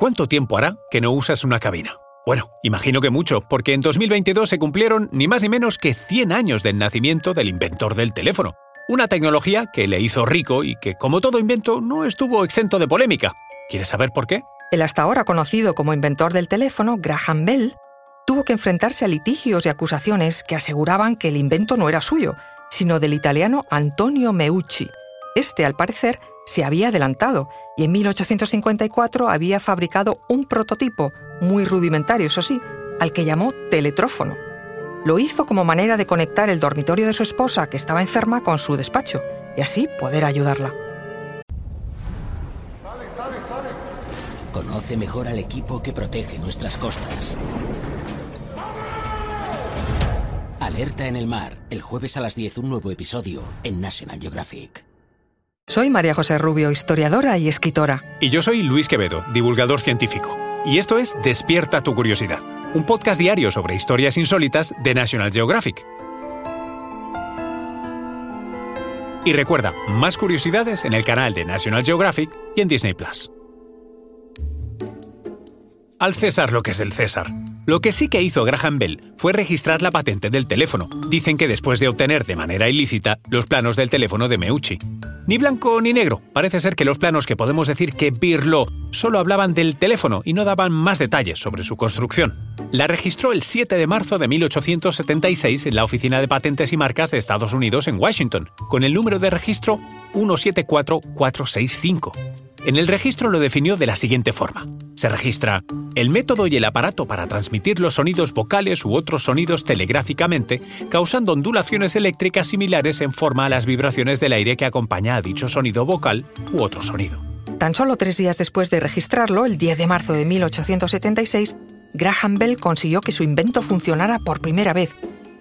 ¿Cuánto tiempo hará que no usas una cabina? Bueno, imagino que mucho, porque en 2022 se cumplieron ni más ni menos que 100 años del nacimiento del inventor del teléfono. Una tecnología que le hizo rico y que, como todo invento, no estuvo exento de polémica. ¿Quieres saber por qué? El hasta ahora conocido como inventor del teléfono, Graham Bell, tuvo que enfrentarse a litigios y acusaciones que aseguraban que el invento no era suyo, sino del italiano Antonio Meucci. Este, al parecer, se había adelantado y en 1854 había fabricado un prototipo, muy rudimentario eso sí, al que llamó teletrófono. Lo hizo como manera de conectar el dormitorio de su esposa, que estaba enferma, con su despacho, y así poder ayudarla. Conoce mejor al equipo que protege nuestras costas. Alerta en el mar, el jueves a las 10 un nuevo episodio en National Geographic. Soy María José Rubio, historiadora y escritora. Y yo soy Luis Quevedo, divulgador científico. Y esto es Despierta tu curiosidad, un podcast diario sobre historias insólitas de National Geographic. Y recuerda, más curiosidades en el canal de National Geographic y en Disney Plus. Al César lo que es del César. Lo que sí que hizo Graham Bell fue registrar la patente del teléfono. Dicen que después de obtener de manera ilícita los planos del teléfono de Meucci. Ni blanco ni negro. Parece ser que los planos que podemos decir que birló solo hablaban del teléfono y no daban más detalles sobre su construcción. La registró el 7 de marzo de 1876 en la Oficina de Patentes y Marcas de Estados Unidos en Washington, con el número de registro 174465. En el registro lo definió de la siguiente forma. Se registra el método y el aparato para transmitir los sonidos vocales u otros sonidos telegráficamente, causando ondulaciones eléctricas similares en forma a las vibraciones del aire que acompaña a dicho sonido vocal u otro sonido. Tan solo tres días después de registrarlo, el 10 de marzo de 1876, Graham Bell consiguió que su invento funcionara por primera vez,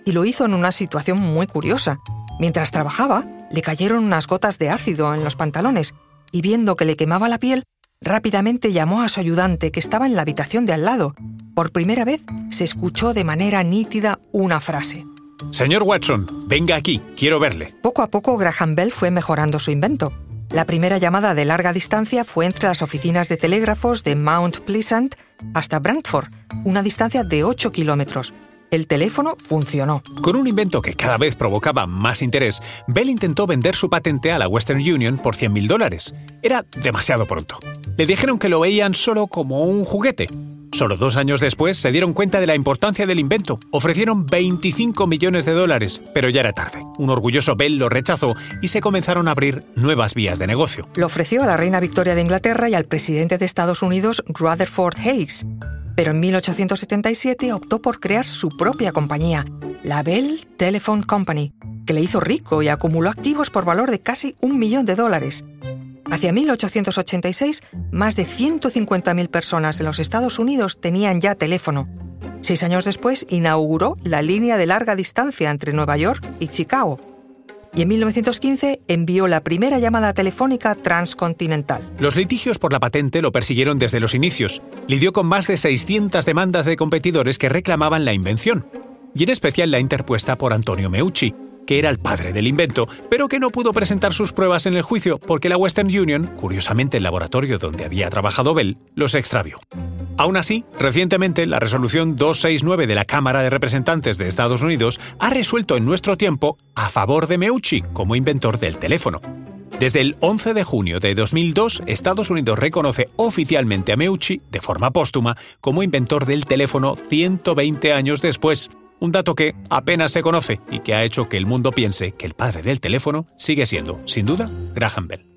y lo hizo en una situación muy curiosa. Mientras trabajaba, le cayeron unas gotas de ácido en los pantalones, y viendo que le quemaba la piel, rápidamente llamó a su ayudante que estaba en la habitación de al lado. Por primera vez se escuchó de manera nítida una frase. Señor Watson, venga aquí, quiero verle. Poco a poco Graham Bell fue mejorando su invento. La primera llamada de larga distancia fue entre las oficinas de telégrafos de Mount Pleasant hasta Brantford, una distancia de 8 kilómetros. El teléfono funcionó. Con un invento que cada vez provocaba más interés, Bell intentó vender su patente a la Western Union por 100.000 dólares. Era demasiado pronto. Le dijeron que lo veían solo como un juguete. Solo dos años después se dieron cuenta de la importancia del invento. Ofrecieron 25 millones de dólares, pero ya era tarde. Un orgulloso Bell lo rechazó y se comenzaron a abrir nuevas vías de negocio. Lo ofreció a la reina Victoria de Inglaterra y al presidente de Estados Unidos, Rutherford Hayes. Pero en 1877 optó por crear su propia compañía, la Bell Telephone Company, que le hizo rico y acumuló activos por valor de casi un millón de dólares. Hacia 1886, más de 150.000 personas en los Estados Unidos tenían ya teléfono. Seis años después, inauguró la línea de larga distancia entre Nueva York y Chicago. Y en 1915 envió la primera llamada telefónica transcontinental. Los litigios por la patente lo persiguieron desde los inicios. Lidió con más de 600 demandas de competidores que reclamaban la invención, y en especial la interpuesta por Antonio Meucci, que era el padre del invento, pero que no pudo presentar sus pruebas en el juicio porque la Western Union, curiosamente el laboratorio donde había trabajado Bell, los extravió. Aún así, recientemente la resolución 269 de la Cámara de Representantes de Estados Unidos ha resuelto en nuestro tiempo a favor de Meucci como inventor del teléfono. Desde el 11 de junio de 2002, Estados Unidos reconoce oficialmente a Meucci, de forma póstuma, como inventor del teléfono 120 años después, un dato que apenas se conoce y que ha hecho que el mundo piense que el padre del teléfono sigue siendo, sin duda, Graham Bell.